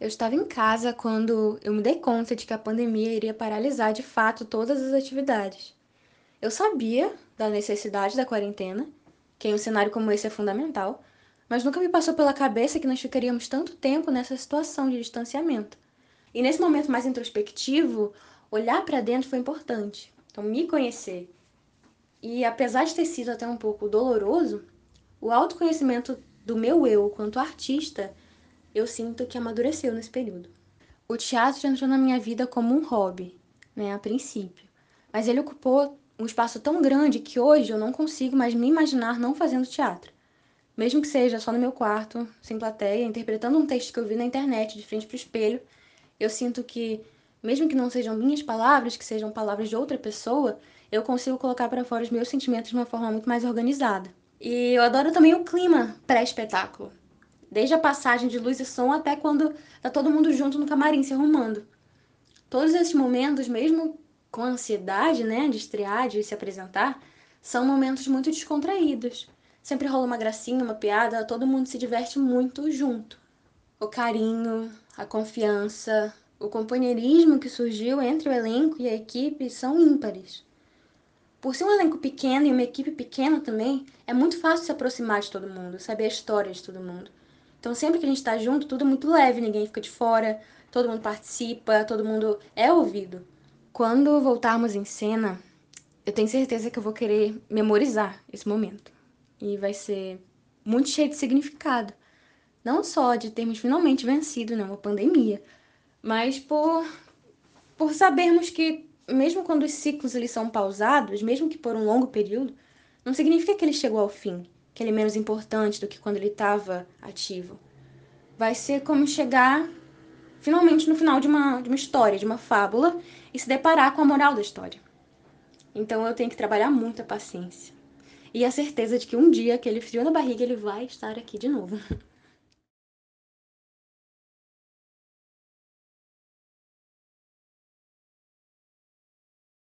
Eu estava em casa quando eu me dei conta de que a pandemia iria paralisar de fato todas as atividades. Eu sabia da necessidade da quarentena, que em um cenário como esse é fundamental, mas nunca me passou pela cabeça que nós ficaríamos tanto tempo nessa situação de distanciamento. E nesse momento mais introspectivo, olhar para dentro foi importante. Então, me conhecer. E apesar de ter sido até um pouco doloroso, o autoconhecimento do meu eu quanto artista eu sinto que amadureceu nesse período. O teatro entrou na minha vida como um hobby, né, a princípio. Mas ele ocupou um espaço tão grande que hoje eu não consigo mais me imaginar não fazendo teatro. Mesmo que seja só no meu quarto, sem plateia, interpretando um texto que eu vi na internet, de frente para o espelho, eu sinto que, mesmo que não sejam minhas palavras, que sejam palavras de outra pessoa, eu consigo colocar para fora os meus sentimentos de uma forma muito mais organizada. E eu adoro também o clima pré-espetáculo. Desde a passagem de luz e som até quando tá todo mundo junto no camarim se arrumando. Todos esses momentos, mesmo com ansiedade, né, de estrear, de se apresentar, são momentos muito descontraídos. Sempre rola uma gracinha, uma piada, todo mundo se diverte muito junto. O carinho, a confiança, o companheirismo que surgiu entre o elenco e a equipe são ímpares. Por ser um elenco pequeno e uma equipe pequena também, é muito fácil se aproximar de todo mundo, saber a história de todo mundo. Então, sempre que a gente tá junto, tudo é muito leve, ninguém fica de fora, todo mundo participa, todo mundo é ouvido. Quando voltarmos em cena, eu tenho certeza que eu vou querer memorizar esse momento. E vai ser muito cheio de significado. Não só de termos finalmente vencido né, uma pandemia, mas por, por sabermos que, mesmo quando os ciclos eles são pausados, mesmo que por um longo período, não significa que ele chegou ao fim que ele é menos importante do que quando ele estava ativo. Vai ser como chegar finalmente no final de uma, de uma história, de uma fábula, e se deparar com a moral da história. Então eu tenho que trabalhar muito a paciência. E a certeza de que um dia aquele frio na barriga ele vai estar aqui de novo.